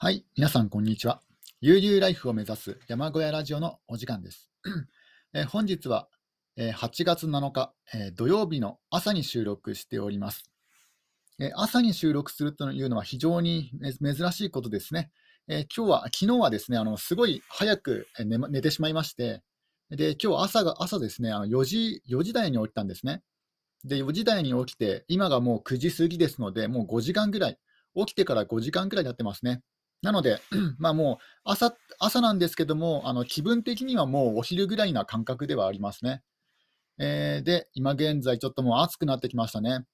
はい、皆さん、こんにちは。悠々ライフを目指す山小屋ラジオのお時間です。え本日は、え8月7日、え土曜日の朝に収録しております。え朝に収録するというのは非常に珍しいことですね。え今日は、昨日はですね、あのすごい早く寝寝てしまいまして、で今日朝が朝ですね、あの4時 ,4 時台に起きたんですね。で、4時台に起きて、今がもう9時過ぎですので、もう5時間ぐらい、起きてから5時間ぐらいになってますね。なので、まあもう朝朝なんですけども、あの気分的にはもうお昼ぐらいな感覚ではありますね。えー、で、今現在、ちょっともう暑くなってきましたね。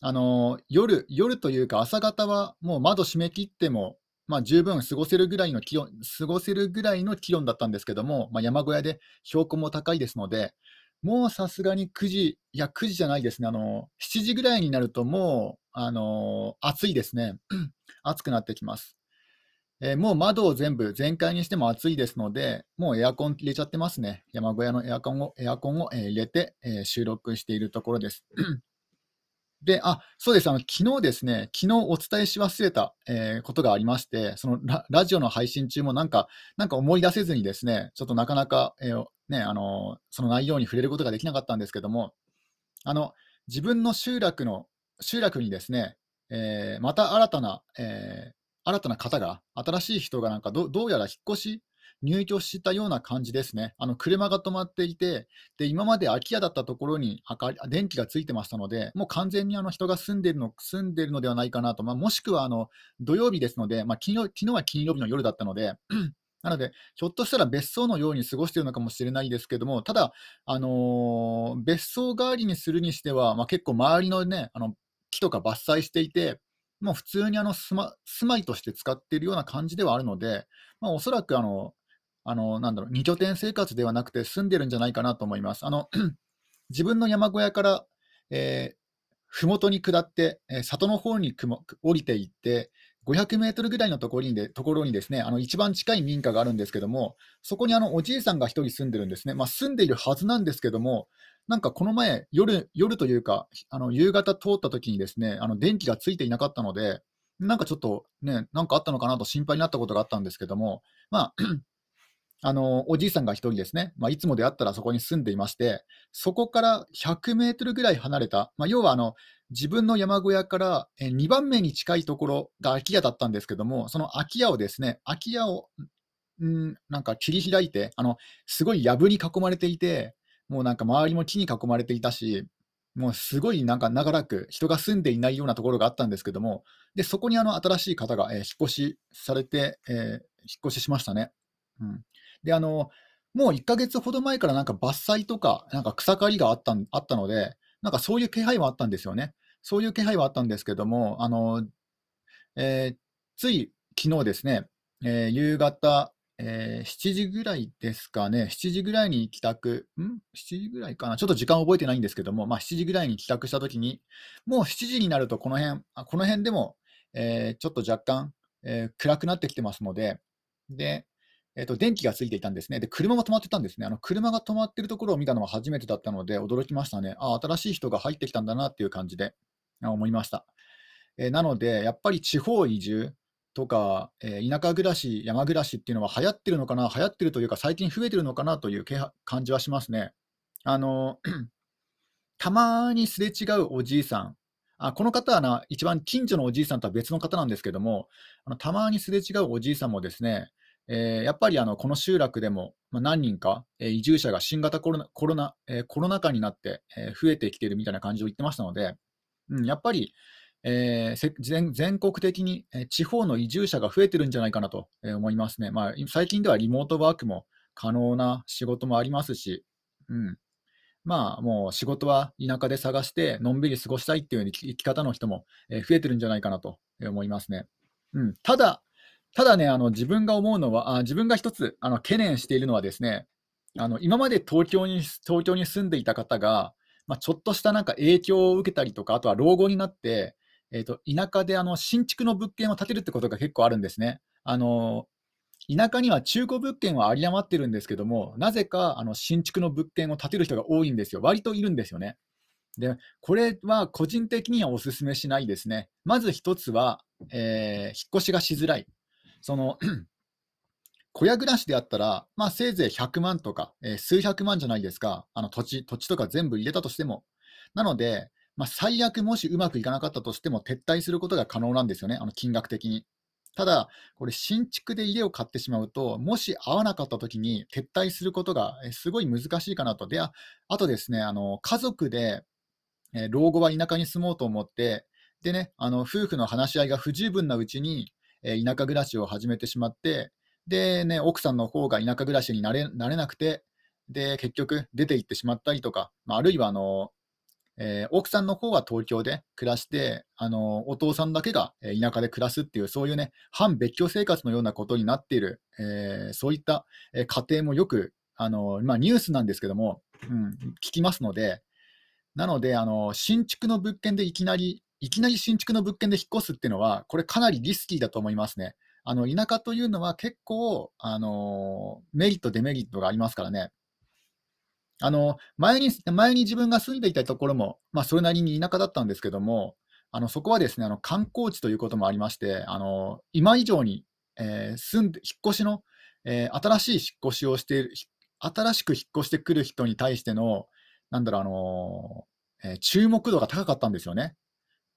あの夜夜というか朝方はもう窓閉め切っても、まあ、十分過ごせるぐらいの気温過ごせるぐらいの気温だったんですけども、まあ、山小屋で標高も高いですので、もうさすがに9時、いや、9時じゃないですね、あの7時ぐらいになると、もうあの暑いですね、暑くなってきます。えー、もう窓を全部全開にしても暑いですので、もうエアコン入れちゃってますね。山小屋のエアコンをエアコンを、え、入れて、えー、収録しているところです。で、あ、そうです。あの、昨日ですね、昨日お伝えし忘れた、えー、ことがありまして、そのララジオの配信中もなんか、なんか思い出せずにですね、ちょっとなかなか、えー、ね、あの、その内容に触れることができなかったんですけども、あの、自分の集落の、集落にですね、えー、また新たな、えー、新たな方が、新しい人がなんかどどうやら引っ越し、入居したような感じですね。あの車が止まっていて、で今まで空き家だったところに明かり電気がついてましたので、もう完全にあの人が住んでいるの住んでるのではないかなと、まあ、もしくはあの土曜日ですので、まあ、昨日昨日は金曜日の夜だったので、なので、ひょっとしたら別荘のように過ごしているのかもしれないですけども、ただ、あのー、別荘代わりにするにしては、まあ、結構周りの,、ね、あの木とか伐採していて、もう普通にあの住ま住まいとして使っているような感じではあるので、まあ、おそらくあの、あのなんだろう、2拠点生活ではなくて住んでるんじゃないかなと思います。あの 自分の山小屋から、えー、麓に下って、えー、里の方に降りていって、500メートルぐらいのところにでところにですね、あの一番近い民家があるんですけども、そこにあのおじいさんが1人住んでるんですね。まあ、住んでいるはずなんですけども、なんかこの前、夜夜というか、あの夕方通った時にですね、あの電気がついていなかったので、なんかちょっとね、なんかあったのかなと心配になったことがあったんですけども、まあ、あのおじいさんが1人ですね、まあ、いつもであったらそこに住んでいまして、そこから100メートルぐらい離れた、まあ、要はあの自分の山小屋から2番目に近いところが空き家だったんですけども、その空き家をですね、空き家をんなんか切り開いて、あのすごい藪に囲まれていて、もうなんか周りも木に囲まれていたし、もうすごいなんか長らく人が住んでいないようなところがあったんですけども、でそこにあの新しい方が、えー、引っ越しされて、えー、引っ越ししましたね。うん、であのもう1ヶ月ほど前からなんか伐採とか、なんか草刈りがあったあったので、なんかそういう気配はあったんですよね。そういう気配はあったんですけども、あのえー、つい昨日ですね、えー、夕方、えー、7時ぐらいですかね、7時ぐらいに帰宅、ん ?7 時ぐらいかな、ちょっと時間覚えてないんですけども、まあ、7時ぐらいに帰宅したときに、もう7時になるとこの辺、あこの辺でも、えー、ちょっと若干、えー、暗くなってきてますので、で、えーと、電気がついていたんですね。で、車が止まってたんですね。あの車が止まってるところを見たのは初めてだったので、驚きましたね。あ、新しい人が入ってきたんだなっていう感じで思いました。えー、なので、やっぱり地方移住、とか、えー、田舎暮らし、山暮らしっていうのは流行ってるのかな、流行ってるというか、最近増えてるのかなという感じはしますね。あの たまにすれ違うおじいさん、あこの方はな、一番近所のおじいさんとは別の方なんですけども、あのたまにすれ違うおじいさんもですね、えー、やっぱりあのこの集落でも、まあ、何人か、えー、移住者が新型コロナコロナ、えー、コロナ禍になって、え増えてきているみたいな感じを言ってましたので、うん、やっぱり、えー、全全国的に地方の移住者が増えてるんじゃないかなと思いますね。まあ、最近ではリモートワークも可能な仕事もありますし、うん、まあもう仕事は田舎で探してのんびり過ごしたいっていう生き方の人も増えてるんじゃないかなと思いますね。うん、ただ、ただね、あの自分が思うのは、あ自分が一つあの懸念しているのはですね、あの今まで東京に東京に住んでいた方が、まあ、ちょっとしたなんか影響を受けたりとか、あとは老後になって、えーと、田舎であの新築の物件を建てるってことが結構あるんですね。あの田舎には中古物件は有り余ってるんですけども、なぜかあの新築の物件を建てる人が多いんですよ。割といるんですよね。で、これは個人的にはお勧めしないですね。まず一つは、えー、引っ越しがしづらい。その 小屋暮らしであったら、まあ、せいぜい100万とか、えー、数百万じゃないですか、あの土地土地とか全部入れたとしても。なので、まあ、最悪もしうまくいかなかったとしても撤退することが可能なんですよね、あの金額的に。ただ、これ、新築で家を買ってしまうと、もし合わなかったときに撤退することがすごい難しいかなと。で、あとですね、あの家族で、え老後は田舎に住もうと思って、でね、あの夫婦の話し合いが不十分なうちに、え田舎暮らしを始めてしまって、で、ね、奥さんの方が田舎暮らしになれなくて、で、結局出て行ってしまったりとか、まあ、あるいはあの、えー、奥さんの方は東京で暮らして、あのお父さんだけが田舎で暮らすっていう、そういうね、反別居生活のようなことになっている、えー、そういった家庭もよく、あのまあ、ニュースなんですけども、うん、聞きますので、なのであの、新築の物件でいきなり、いきなり新築の物件で引っ越すっていうのは、これかなりリスキーだと思いますね。あの田舎というのは結構、あのメリット、デメリットがありますからね。あの前に前に自分が住んでいたところも、まあ、それなりに田舎だったんですけども、あのそこはですねあの観光地ということもありまして、あの今以上に、えー、住んで引っ越しの、えー、新しい引っ越しをしている、新しく引っ越してくる人に対しての、なんだろう、あのえー、注目度が高かったんですよね。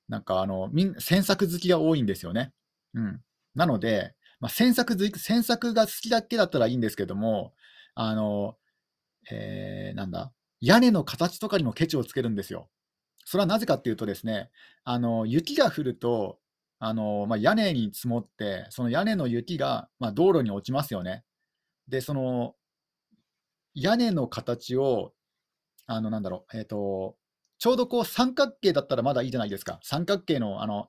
なんかあのみん詮索好きが多いんですよね。うん、なので、ま、詮索好き、詮索が好きだけだったらいいんですけども、あのえー、なんだ、屋根の形とかにもケチをつけるんですよ。それはなぜかっていうとですね、あの雪が降ると、あのまあ、屋根に積もって、その屋根の雪が、まあ、道路に落ちますよね。で、その屋根の形を、あのなんだろう、えーと、ちょうどこう三角形だったらまだいいじゃないですか。三角形のあの、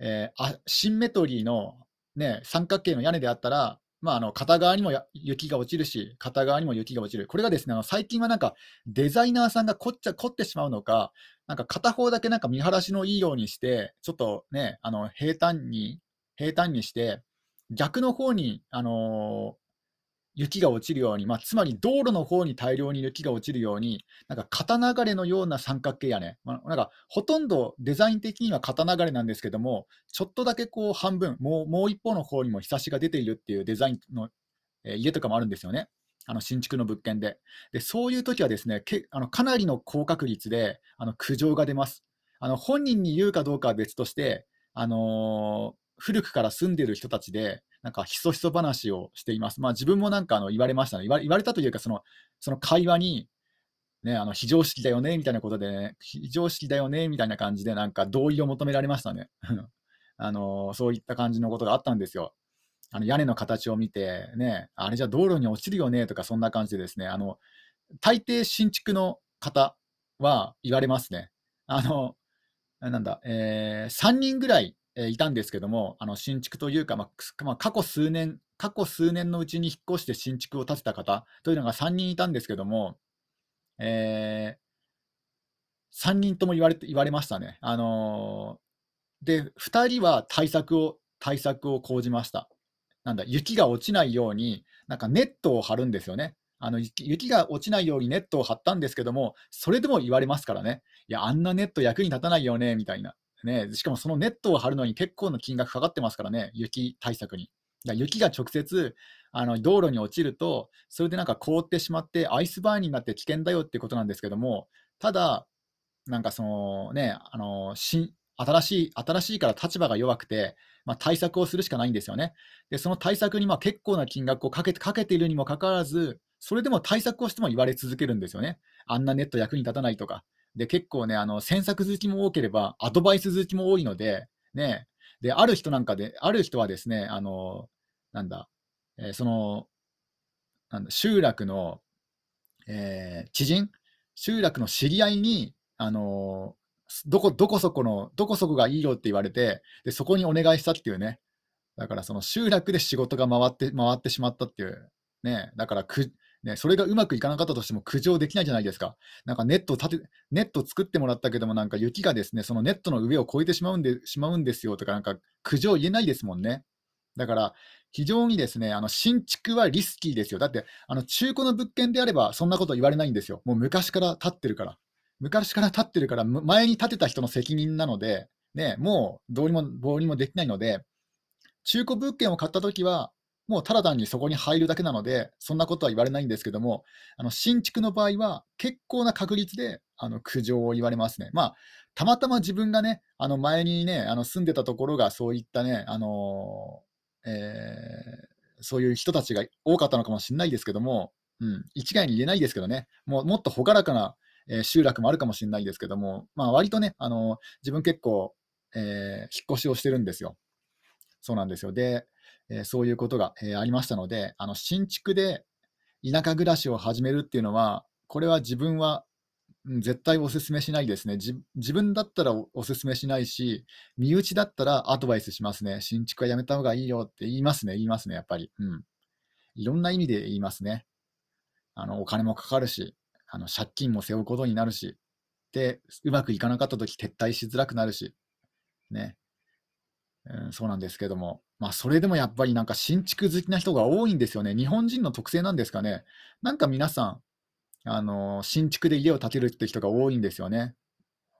えー、あシンメトリーの、ね、三角形の屋根であったら、まあ、あの片側にも雪が落ちるし、片側にも雪が落ちる。これがですね、あの最近はなんかデザイナーさんが凝っちゃ凝ってしまうのか、なんか片方だけなんか見晴らしのいいようにして、ちょっとね、あの平坦に、平坦にして、逆の方に、あの雪が落ちるように、まあ、つまり道路の方に大量に雪が落ちるように、なんか片流れのような三角形やね、まあ、なんかほとんどデザイン的には片流れなんですけども、ちょっとだけこう半分、もうもう一方の方にも日差しが出ているっていうデザインの、えー、家とかもあるんですよね。あの新築の物件で。で、そういう時はですね、けあのかなりの高確率であの苦情が出ます。あの本人に言うかどうかは別として、あのー、古くから住んでる人たちで、なんかひそひそ話をしています。まあ、自分もなんかあの言われましたね。言わ言われたというか、そのその会話に、ね、あの非常識だよねみたいなことで、ね、非常識だよねみたいな感じで、なんか同意を求められましたね。あのそういった感じのことがあったんですよ。あの屋根の形を見て、ね、あれじゃ道路に落ちるよねとか、そんな感じでですね、あの大抵新築の方は言われますね。あのなんだ、えー、3人ぐらいえいたんですけども、あの新築というか、まあ、過去数年、過去数年のうちに引っ越して新築を建てた方というのが3人いたんですけども、えー、3人とも言われ言われましたね。あのー、で、2人は対策を対策を講じました。なんだ、雪が落ちないように、なんかネットを張るんですよね。あの雪が落ちないようにネットを張ったんですけども、それでも言われますからね、いや、あんなネット役に立たないよねみたいな。ね、しかもそのネットを張るのに結構の金額かかってますからね、雪対策に。だ雪が直接あの道路に落ちると、それでなんか凍ってしまって、アイスバーンになって危険だよっていうことなんですけども、ただ、なんかそのね、あの新新しい新しいから立場が弱くて、まあ、対策をするしかないんですよね。で、その対策にまあ結構な金額をかけてかけているにもかかわらず、それでも対策をしても言われ続けるんですよね。あんなネット役に立たないとか。で、結構ね、あの、詮索好きも多ければ、アドバイス好きも多いので、ね、で、ある人なんかで、ある人はですね、あの、なんだ、えー、その、なんだ、集落の、えー、知人、集落の知り合いに、あのどこ、どこそこの、どこそこがいいよって言われて、で、そこにお願いしたっていうね。だからその集落で仕事が回って、回ってしまったっていう。ね、だからく、ね、それがうまくいかなかったとしても苦情できないじゃないですか。なんかネット立て、ネット作ってもらったけども、なんか雪がですね、そのネットの上を越えてしまうんでしまうんですよとか、なんか苦情言えないですもんね。だから、非常にですね、あの新築はリスキーですよ。だって、あの中古の物件であれば、そんなこと言われないんですよ。もう昔から建ってるから。昔から建ってるから、前に建てた人の責任なので、ね、もうどうにもどうにもできないので、中古物件を買ったときは、もうただ単にそこに入るだけなので、そんなことは言われないんですけども、あの新築の場合は結構な確率であの苦情を言われますね。まあ、たまたま自分がね、あの前にね、あの住んでたところがそういったね、あのえー、そういう人たちが多かったのかもしれないですけども、うん、一概に言えないですけどね、もうもっと朗らかな、えー、集落もあるかもしれないですけども、まあ、割とね、あの自分結構、えー、引っ越しをしてるんですよ。そうなんですよ。で、えー、そういうことが、えー、ありましたので、あの新築で田舎暮らしを始めるっていうのは、これは自分は、うん、絶対お勧めしないですね自。分だったらお勧めしないし、身内だったらアドバイスしますね。新築はやめた方がいいよって言いますね、言いますね、やっぱり。うん。いろんな意味で言いますね。あのお金もかかるし、あの借金も背負うことになるし、で、うまくいかなかったとき撤退しづらくなるし、ね。うん、そうなんですけども、まあ、それでもやっぱりなんか新築好きな人が多いんですよね。日本人の特性なんですかね。なんか皆さん、あの新築で家を建てるって人が多いんですよね。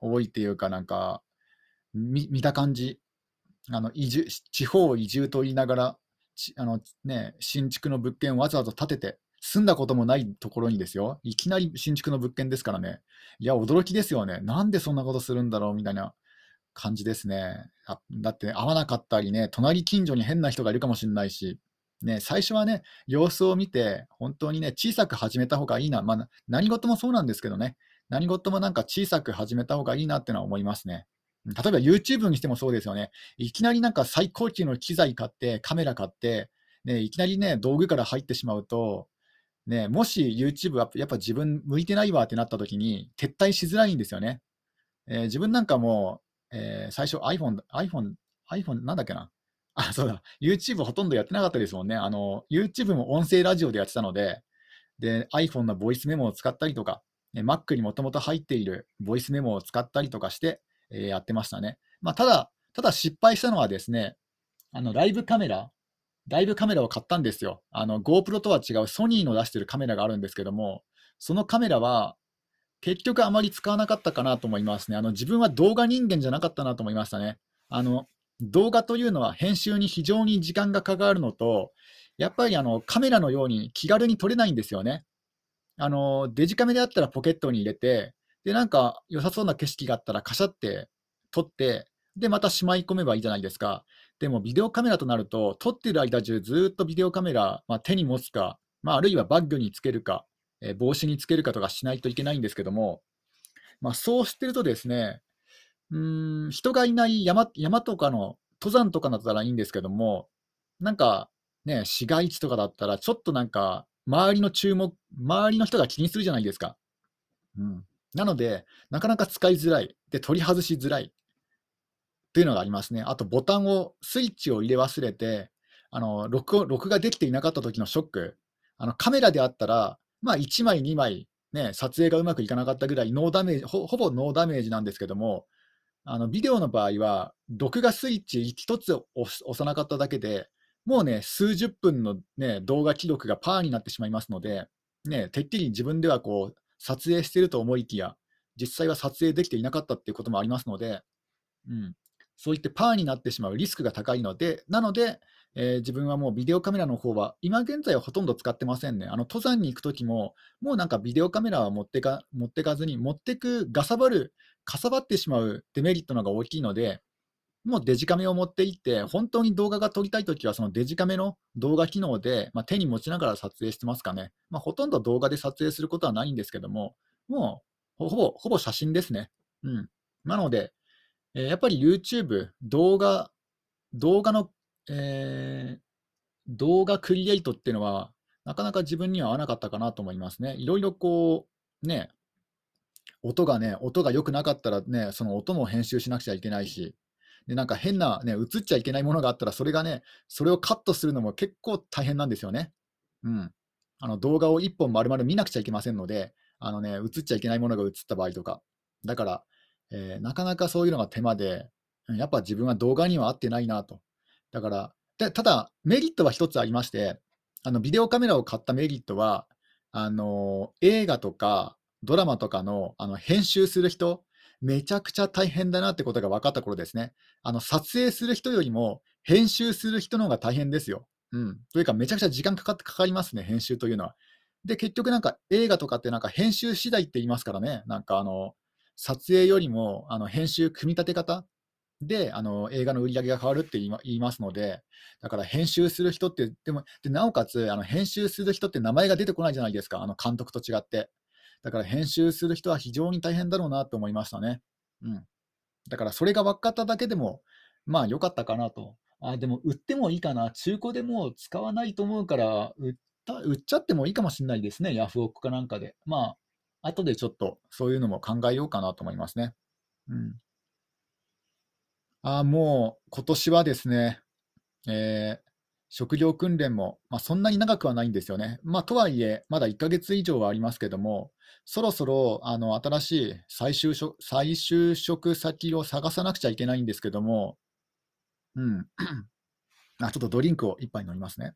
多いっていうか、なんか、見た感じ、あの移住地方移住と言いながら、あのね、新築の物件をわざわざ建てて、住んだこともないところにですよ、いきなり新築の物件ですからね、いや、驚きですよね。なんでそんなことするんだろうみたいな感じですね。あだって、会わなかったりね、隣近所に変な人がいるかもしれないし、ね、最初はね、様子を見て、本当にね、小さく始めた方がいいな、まあ、何事もそうなんですけどね、何事もなんか小さく始めた方がいいなってのは思いますね。例えば YouTube にしてもそうですよね。いきなりなんか最高級の機材買って、カメラ買って、ね、いきなりね、道具から入ってしまうと、ね、もし YouTube はやっぱ自分向いてないわってなった時に撤退しづらいんですよね。えー、自分なんかもえー、最初 iPhone、iPhone、iPhone なんだっけな？あ、そうだ。YouTube ほとんどやってなかったですもんね。あの、YouTube も音声ラジオでやってたので、で、iPhone のボイスメモを使ったりとか、Mac にもともと入っているボイスメモを使ったりとかして、えー、やってましたね。まあ、ただ、ただ失敗したのはですね、あの、ライブカメラ、ライブカメラを買ったんですよ。あの、GoPro とは違うソニーの出してるカメラがあるんですけども、そのカメラは、結局あまり使わなかったかなと思いますね。あの自分は動画人間じゃなかったなと思いましたね。あの動画というのは編集に非常に時間がかかるのと、やっぱりあのカメラのように気軽に撮れないんですよね。あのデジカメであったらポケットに入れて、でなんか良さそうな景色があったらカシャって撮って、でまたしまい込めばいいじゃないですか。でもビデオカメラとなると、撮ってる間中ずっとビデオカメラ、まあ、手に持つか、まあ、あるいはバッグにつけるか、え帽子につけるかとかしないといけないんですけども、まあ、そうしてるとですね、うん、人がいない山山とかの登山とかだったらいいんですけども、なんかね、市街地とかだったら、ちょっとなんか、周りの注目、周りの人が気にするじゃないですか。うん、なので、なかなか使いづらい。で、取り外しづらい。っていうのがありますね。あと、ボタンを、スイッチを入れ忘れて、あの録音録画できていなかった時のショック。あのカメラであったら、まあ、1枚、2枚、ね、撮影がうまくいかなかったぐらいノーダメージほ、ほぼノーダメージなんですけども、あのビデオの場合は、録画スイッチ1つ押さなかっただけで、もうね、数十分の、ね、動画記録がパーになってしまいますので、ね、てっきり自分ではこう撮影していると思いきや、実際は撮影できていなかったっていうこともありますので、うん、そういってパーになってしまうリスクが高いので、なので、えー、自分はもうビデオカメラの方は、今現在はほとんど使ってませんね。あの登山に行くときも、もうなんかビデオカメラは持ってか持ってかずに、持ってく、がさばる、かさばってしまうデメリットの方が大きいので、もうデジカメを持って行って、本当に動画が撮りたいときは、そのデジカメの動画機能で、まあ、手に持ちながら撮影してますかね。まあ、ほとんど動画で撮影することはないんですけども、もうほぼほぼ写真ですね。うん、なので、えー、やっぱり YouTube、動画、動画のえー、動画クリエイトっていうのは、なかなか自分には合わなかったかなと思いますね。いろいろこう、ね、音がね、音が良くなかったらね、その音も編集しなくちゃいけないし、でなんか変な、ね、映っちゃいけないものがあったら、それがね、それをカットするのも結構大変なんですよね。うん。あの動画を1本丸々見なくちゃいけませんので、あのね、映っちゃいけないものが映った場合とか。だから、えー、なかなかそういうのが手間で、やっぱ自分は動画には合ってないなと。だから、でただ、メリットは一つありまして、あのビデオカメラを買ったメリットは、あの映画とかドラマとかのあの編集する人、めちゃくちゃ大変だなってことが分かった頃ですね。あの撮影する人よりも編集する人の方が大変ですよ。うん。というか、めちゃくちゃ時間かかってかかりますね、編集というのは。で、結局なんか映画とかってなんか編集次第って言いますからね。なんかあの、撮影よりもあの編集、組み立て方であの映画の売り上げが変わるって言いますので、だから編集する人って、でもでなおかつあの編集する人って名前が出てこないじゃないですか、あの監督と違って。だから編集する人は非常に大変だろうなと思いましたね。うん。だからそれが分かっただけでも、まあ良かったかなと。あ、でも売ってもいいかな。中古でも使わないと思うから、売った売っちゃってもいいかもしれないですね。ヤフオクかなんかで。まあ、後でちょっとそういうのも考えようかなと思いますね。うん。あ、もう今年はですね、えー、職業訓練も、まあ、そんなに長くはないんですよね。まあ、とはいえ、まだ1ヶ月以上はありますけども、そろそろあの新しい再就職再就職先を探さなくちゃいけないんですけども、うん。あ、ちょっとドリンクを1杯飲みますね。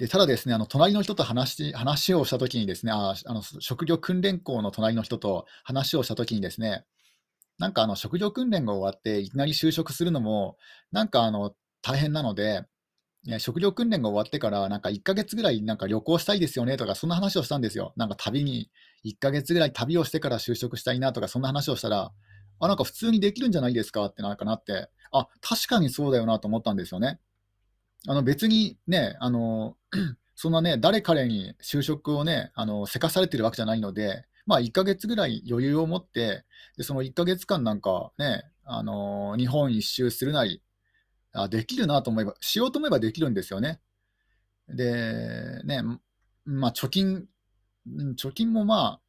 でただですね、あの隣の人と話話をしたときにですねああの、職業訓練校の隣の人と話をしたときにですね、なんかあの職業訓練が終わっていきなり就職するのも、なんかあの大変なので、職業訓練が終わってから、なんか1ヶ月ぐらいなんか旅行したいですよねとか、そんな話をしたんですよ。なんか旅に、1ヶ月ぐらい旅をしてから就職したいなとか、そんな話をしたら、あ、なんか普通にできるんじゃないですかってなんかなって、あ、確かにそうだよなと思ったんですよね。あの別にね、あの そんなね、誰彼に就職をね、せかされてるわけじゃないので、まあ、1ヶ月ぐらい余裕を持って、でその1ヶ月間なんかね、あの日本一周するなりあ、できるなと思えば、しようと思えばできるんですよね。で、ね、まあ、貯金、貯金もま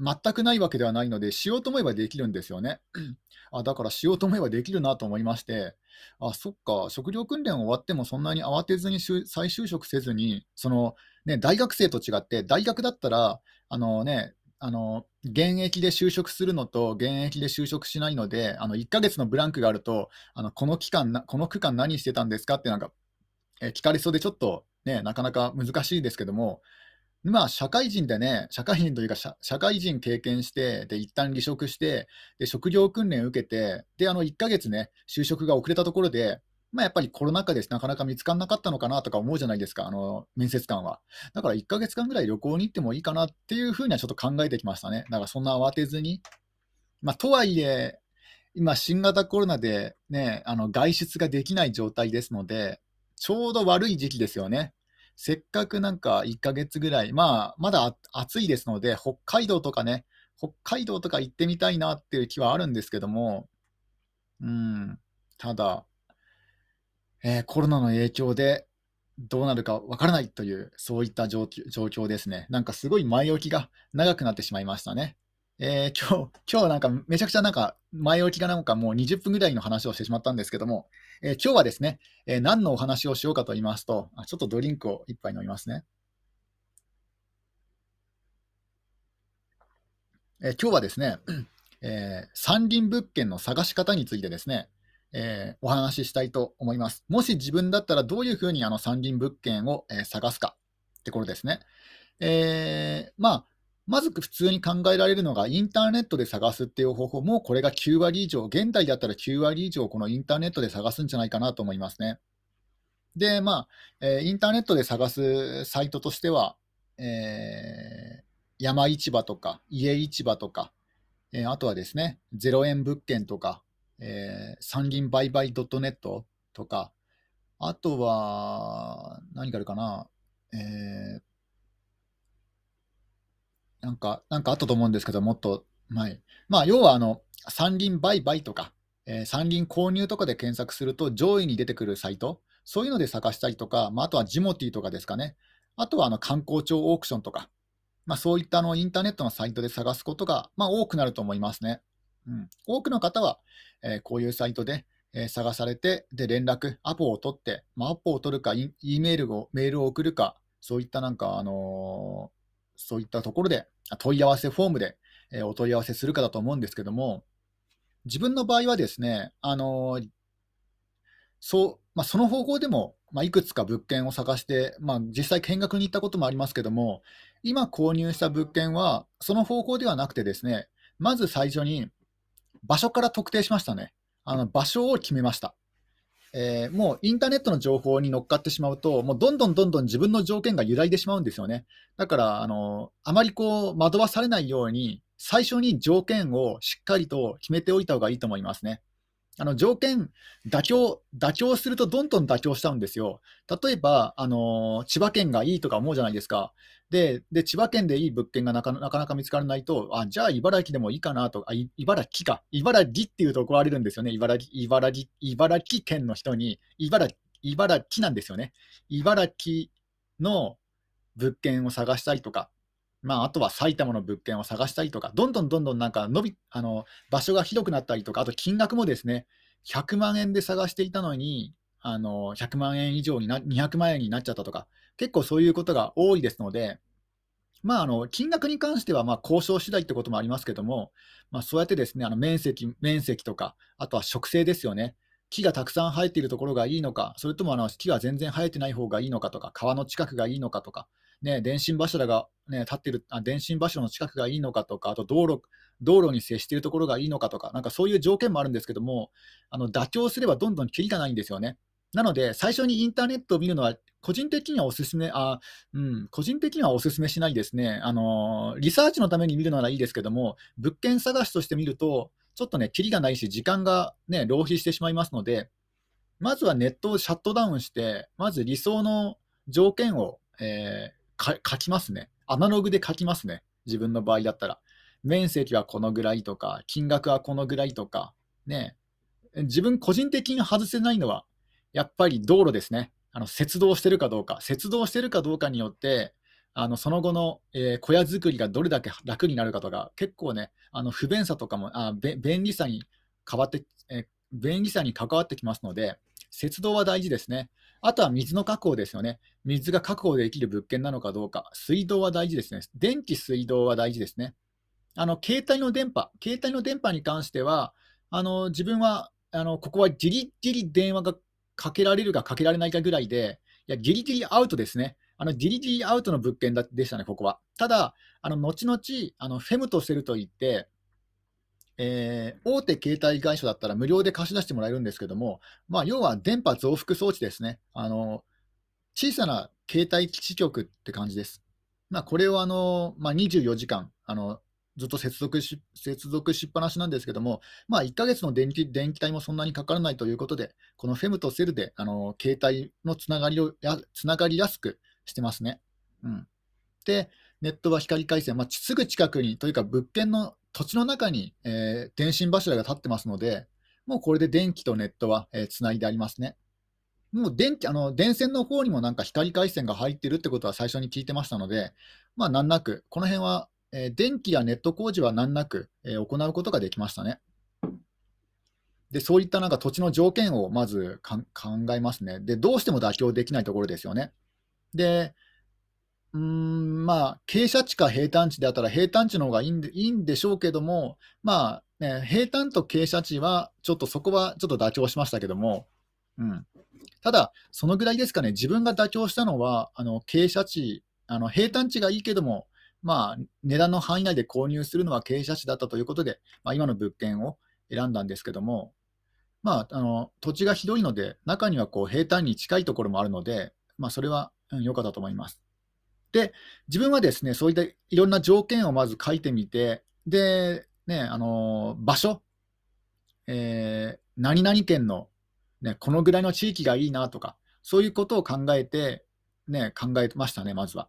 あ、全くないわけではないので、しようと思えばできるんですよね。あだからしようと思えばできるなと思いまして、あ、そっか、職業訓練終わってもそんなに慌てずに再就職せずに、その、ね、大学生と違って、大学だったら、あのね、あの現役で就職するのと現役で就職しないので、あの1ヶ月のブランクがあると、あのこの期間この区間何してたんですかってなんか、え聞かれそうで、ちょっと、ね、なかなか難しいですけども、まあ、社会人でね、社会人というか社、社会人経験して、で、一旦離職して、で、職業訓練受けて、で、あの、1ヶ月ね、就職が遅れたところで、まあ、やっぱりコロナ禍で、なかなか見つからなかったのかなとか思うじゃないですか、あの、面接官は。だから1ヶ月間ぐらい旅行に行ってもいいかなっていうふうにはちょっと考えてきましたね。だからそんな慌てずに。まあ、とはいえ、今、新型コロナでね、あの、外出ができない状態ですので、ちょうど悪い時期ですよね。せっかくなんか1ヶ月ぐらい、まあ、まだ暑いですので、北海道とかね、北海道とか行ってみたいなっていう気はあるんですけども、うん、ただ、えー、コロナの影響でどうなるかわからないという、そういった状況ですね。なんかすごい前置きが長くなってしまいましたね。えー、今日、今日なんかめちゃくちゃなんか前置きがなんかもう20分ぐらいの話をしてしまったんですけども、えー、今日はですね、えー、何のお話をしようかと言いますと、あちょっとドリンクを一杯飲みますね。え今日はですね、え山林物件の探し方についてですね、えお話ししたいと思います。もし自分だったらどういうふうにあの山林物件を、え探すかってことですね。えまあまず普通に考えられるのが、インターネットで探すっていう方法も、これが9割以上、現代だったら9割以上、このインターネットで探すんじゃないかなと思いますね。で、まあ、えー、インターネットで探すサイトとしては、えー、山市場とか、家市場とか、えー、あとはですね、0円物件とか、えー、山林売買 .net とか、あとは、何があるかな、えー、なんか、なんかあったと思うんですけど、もっと前。まあ、要は、あの、山林売買とか、えー、山林購入とかで検索すると上位に出てくるサイト、そういうので探したりとか、まあ、あとはジモティとかですかね。あとはあの観光庁オークションとか、まあ、そういったあのインターネットのサイトで探すことが、まあ、多くなると思いますね。うん、多くの方は、えー、こういうサイトで、えー、探されて、で、連絡、アポを取って、まあ、アポを取るか、E メールを、メールを送るか、そういったなんか、あのそういったところで、問い合わせフォームで、えお問い合わせするかだと思うんですけども、自分の場合はですね、あのそうまあ、その方法でも、まあ、いくつか物件を探して、まあ、実際見学に行ったこともありますけども、今購入した物件は、その方法ではなくてですね、まず最初に場所から特定しましたね。あの場所を決めました。えー、もうインターネットの情報に乗っかってしまうと、もうどんどんどんどん自分の条件が揺らいでしまうんですよね。だから、あのあまりこう惑わされないように、最初に条件をしっかりと決めておいた方がいいと思いますね。あの条件妥協、妥協するとどんどん妥協しちゃうんですよ。例えば、あの千葉県がいいとか思うじゃないですか。で、で千葉県でいい物件がなかなか見つからないと、あじゃあ茨城でもいいかなと、あ茨城か、茨城っていうと怒られるんですよね、茨城茨城茨城県の人に茨城、茨城なんですよね。茨城の物件を探したりとか、まあ、あとは埼玉の物件を探したりとか、どんどんどんどんなんか伸びあの場所が広くなったりとか、あと金額もですね、100万円で探していたのに、あの100万円以上にな、200万円になっちゃったとか、結構そういうことが多いですので、まあ、あの金額に関してはまあ交渉次第ってこともありますけども、まあ、そうやってですねあの面積面積とか、あとは植生ですよね、木がたくさん生えているところがいいのか、それともあの木が全然生えてない方がいいのかとか、川の近くがいいのかとか、ね、電信柱が、ね、立ってるあ、電信柱の近くがいいのかとか、あと道路道路に接しているところがいいのかとか、なんかそういう条件もあるんですけども、あの妥協すればどんどんキリがないんですよね。なので、最初にインターネットを見るのは、個人的にはおすすめ、あうん、個人的にはおすすめしないですね。あのリサーチのために見るならいいですけども、物件探しとして見ると、ちょっとね、キリがないし、時間がね、浪費してしまいますので、まずはネットをシャットダウンして、まず理想の条件を、えー、書きますね。アナログで書きますね。自分の場合だったら。面積はこのぐらいとか、金額はこのぐらいとか、ね。自分個人的に外せないのは、やっぱり道路ですね。あの接道してるかどうか。接道してるかどうかによって、あのその後の、えー、小屋作りがどれだけ楽になるかとか、結構ね、あの不便さとかもあ便利さに変わって、えー、便利さに関わってきますので、接道は大事ですね。あとは水の確保ですよね。水が確保できる物件なのかどうか。水道は大事ですね。電気、水道は大事ですね。あの携帯の電波、携帯の電波に関しては、あの自分はあのここはギリギリ電話がかけられるかかけられないかぐらいで、いやギリギリアウトですね。あのギリギリアウトの物件でしたね、ここは。ただ、あの後々あのフェムとセルといって、えー、大手携帯会社だったら無料で貸し出してもらえるんですけども、まあ、要は電波増幅装置ですね。あの小さな携帯基地局って感じです。まあ、これをあの、まあ、24時間あのずっと接続し接続しっぱなしなんですけども、まあ、1ヶ月の電気電気代もそんなにかからないということで、このフェムとセルであの携帯のつながりをやつながりやすくしてますね。うん、で、ネットは光回線、まあ、すぐ近くにというか物件の土地の中に、えー、電信柱が立ってますので、もうこれで電気とネットは、えー、いでありますね。もう電気あの電線の方にもなんか光回線が入ってるってことは最初に聞いてましたので、まあ、難なく、この辺は、えー、電気やネット工事は難なく、えー、行うことができましたね。でそういったなんか土地の条件をまず考えますね。で、どうしても妥協できないところですよね。で、うん、まあ、傾斜地か平坦地であったら、平坦地の方がいいんでいいんでしょうけども、まあ、ね、平坦と傾斜地は、ちょっとそこはちょっと妥協しましたけども、うん、ただ、そのぐらいですかね、自分が妥協したのは、あの傾斜地、あの平坦地がいいけども、まあ、値段の範囲内で購入するのは傾斜地だったということで、まあ、今の物件を選んだんですけども、まあ、あの土地が広いので、中にはこう平坦に近いところもあるので、まあ、それは良、うん、かったと思います。で、自分はですね、そういったいろんな条件をまず書いてみて、で、ね、あの場所、えー、何々県の、ね、このぐらいの地域がいいなとか、そういうことを考えて、ね、考えましたね、まずは。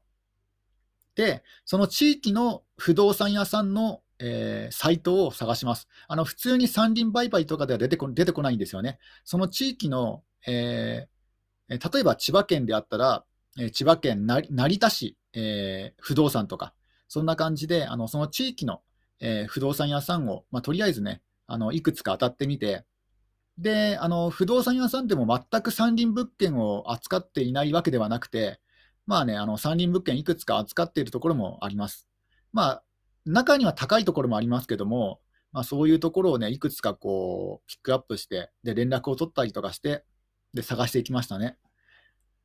で、その地域の不動産屋さんの、えー、サイトを探します。あの普通に山林売買とかでは出てこ出てこないんですよね。その地域の、えー、例えば千葉県であったら、え千葉県成田市、え、不動産とか、そんな感じで、あのその地域の、え、不動産屋さんを、まあ、とりあえずね、あのいくつか当たってみて、であの不動産屋さんでも全く山林物件を扱っていないわけではなくて、まあね、あの山林物件いくつか扱っているところもあります。まあ、中には高いところもありますけども、まあ、そういうところをね、いくつかこうピックアップして、で連絡を取ったりとかして、で探していきましたね。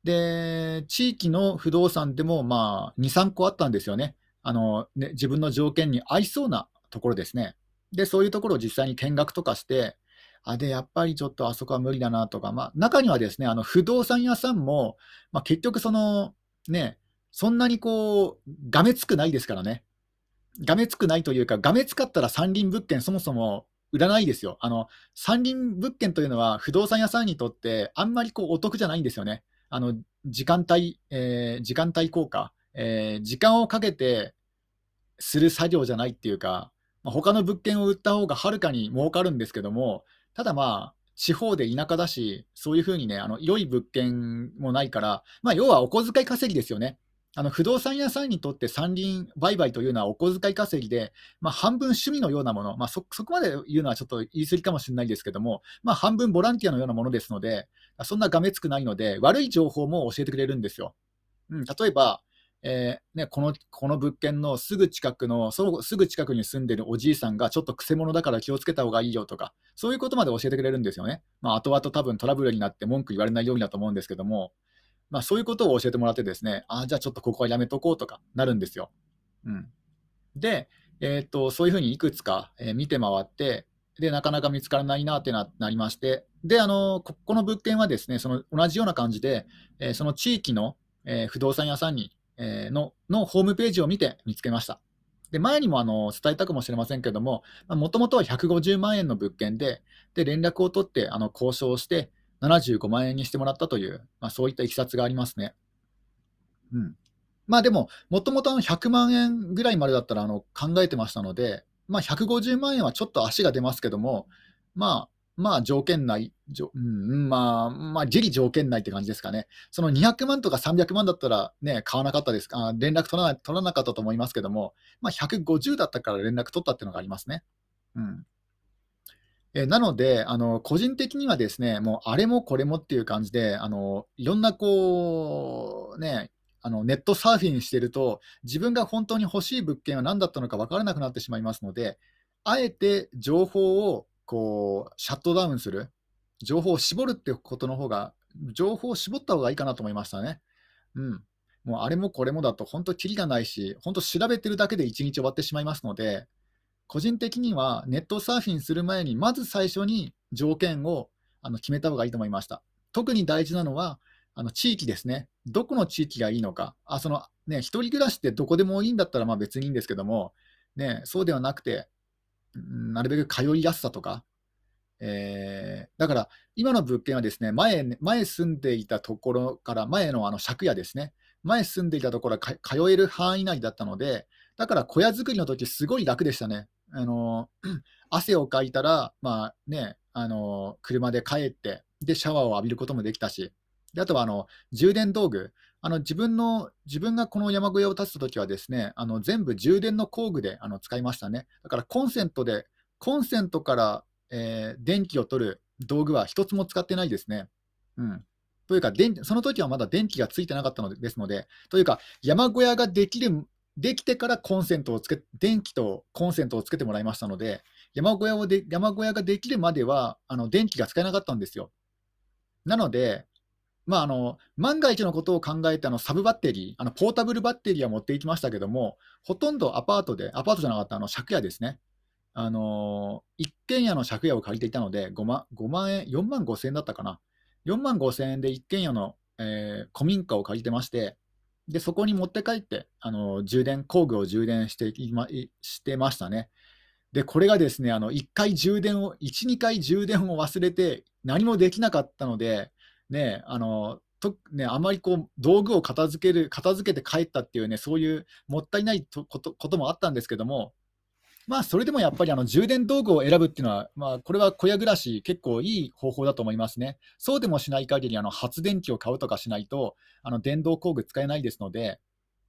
で、地域の不動産でも、まあ、2、3個あったんですよね。あのね自分の条件に合いそうなところですね。で、そういうところを実際に見学とかして、あ、で、やっぱりちょっとあそこは無理だなとか、まあ、中にはですね、あの不動産屋さんも、まあ、結局、その、ね、そんなにこう、がめつくないですからね。がめつくないというか、がめつかったら山林物件、そもそも売らないですよ。あの山林物件というのは、不動産屋さんにとって、あんまりこうお得じゃないんですよね。あの時間帯、えー、時間帯効果、えー、時間をかけてする作業じゃないっていうか、まあ、他の物件を売った方がはるかに儲かるんですけども、ただまあ、地方で田舎だし、そういうふうにね、あの良い物件もないから、まあ、要はお小遣い稼ぎですよね。あの不動産屋さんにとって山林売買というのはお小遣い稼ぎで、まあ、半分趣味のようなもの、まあそ、そこまで言うのはちょっと言い過ぎかもしれないですけども、まあ、半分ボランティアのようなものですので、そんながめつくないので、悪い情報も教えてくれるんですよ。うん、例えば、えー、ね、このこの物件のすぐ近くの、そのすぐ近くに住んでるおじいさんがちょっとくせ者だから気をつけた方がいいよとか、そういうことまで教えてくれるんですよね。まあ、後々多分トラブルになって文句言われないようにだと思うんですけども、まあ、そういうことを教えてもらってですね、あじゃあちょっとここはやめとこうとかなるんですよ。うん、で、えー、っと、そういうふうにいくつか、見て回って、で、なかなか見つからないなってななりまして、で、あのここの物件はですね、その同じような感じで、えー、その地域の、え不動産屋さんにえののホームページを見て見つけました。で前にもあの伝えたかもしれませんけども、もともとは150万円の物件で、で連絡を取ってあの交渉して、75万円にしてもらったという、まあ、そういったいきさつがありますね。うん、まあでも、もともと100万円ぐらいまでだったらあの考えてましたので、まあ、150万円はちょっと足が出ますけども、まあ、まあ条件内、うん、まあ、まあ、ギリ条件内って感じですかね。その200万とか300万だったらね、買わなかったですあ連絡取らな取らなかったと思いますけども、まあ、150だったから連絡取ったっていうのがありますね。うん。えなので、あの個人的にはですね、もうあれもこれもっていう感じで、あのいろんなこう、ね、あのネットサーフィンしてると、自分が本当に欲しい物件は何だったのか分からなくなってしまいますので、あえて情報をこう、シャットダウンする、情報を絞るってことの方が、情報を絞った方がいいかなと思いましたね。うん。もうあれもこれもだと、本当、きりがないし、本当、調べてるだけで1日終わってしまいますので、個人的にはネットサーフィンする前に、まず最初に条件をあの決めた方がいいと思いました。特に大事なのは、あの地域ですね。どこの地域がいいのか。あそのね、一人暮らしってどこでもいいんだったらまあ別にいいんですけども、ね、そうではなくて、なるべく通いやすさとか、えー、だから今の物件はですね前、前住んでいたところから前のあの借家ですね、前住んでいたところは通える範囲内だったので、だから小屋作りの時すごい楽でしたね。あの 汗をかいたら、まあね、あの車で帰って、でシャワーを浴びることもできたし、であとはあの充電道具、あの自分の自分がこの山小屋を建てたときはですね、あの全部充電の工具であの使いましたね。だからコンセントで、コンセントから、えー、電気を取る道具は一つも使ってないですね。うん。というか、その時はまだ電気がついてなかったのでですので、というか、山小屋ができる、できてからコンセントをつけ、電気とコンセントをつけてもらいましたので、山小屋をで山小屋ができるまではあの電気が使えなかったんですよ。なので、まあ、あの万が一のことを考えてあのサブバッテリー、あのポータブルバッテリーは持っていきましたけども、ほとんどアパートで、アパートじゃなかったあの借家ですね、あの一軒家の借家を借りていたので5万、5万円、4万5千円だったかな、4万5千円で一軒家の、えー、古民家を借りてまして、でそこに持って帰って、あの充電、工具を充電していましてましたね。で、これがですね、あの1回充電を、1、2回充電を忘れて、何もできなかったので、ね、あのとね、あまりこう道具を片付ける片付けて帰ったっていうね、そういうもったいないことこともあったんですけども、まあ、それでもやっぱりあの充電道具を選ぶっていうのは、まあ、これは小屋暮らし、結構いい方法だと思いますね。そうでもしない限りあり、発電機を買うとかしないと、あの電動工具使えないですので、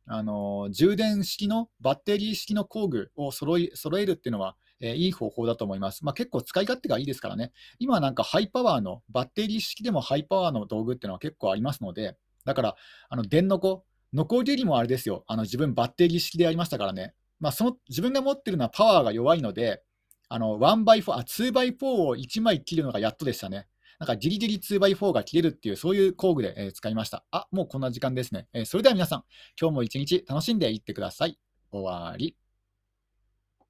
あの充電式のバッテリー式の工具を揃い揃えるっていうのは、えー、いい方法だと思います。まあ、結構使い勝手がいいですからね。今なんかハイパワーの、バッテリー式でもハイパワーの道具っていうのは結構ありますので、だから、あの電の子、ノコギリもあれですよ、あの自分バッテリー式でやりましたからね。まあ、その自分が持ってるのはパワーが弱いので、あの 1x4、あ、2x4 を1枚切るのがやっとでしたね。なんかギリギリ 2x4 が切れるっていう、そういう工具で、えー、使いました。あ、もうこんな時間ですね。えー、それでは皆さん、今日も一日楽しんでいってください。終わり。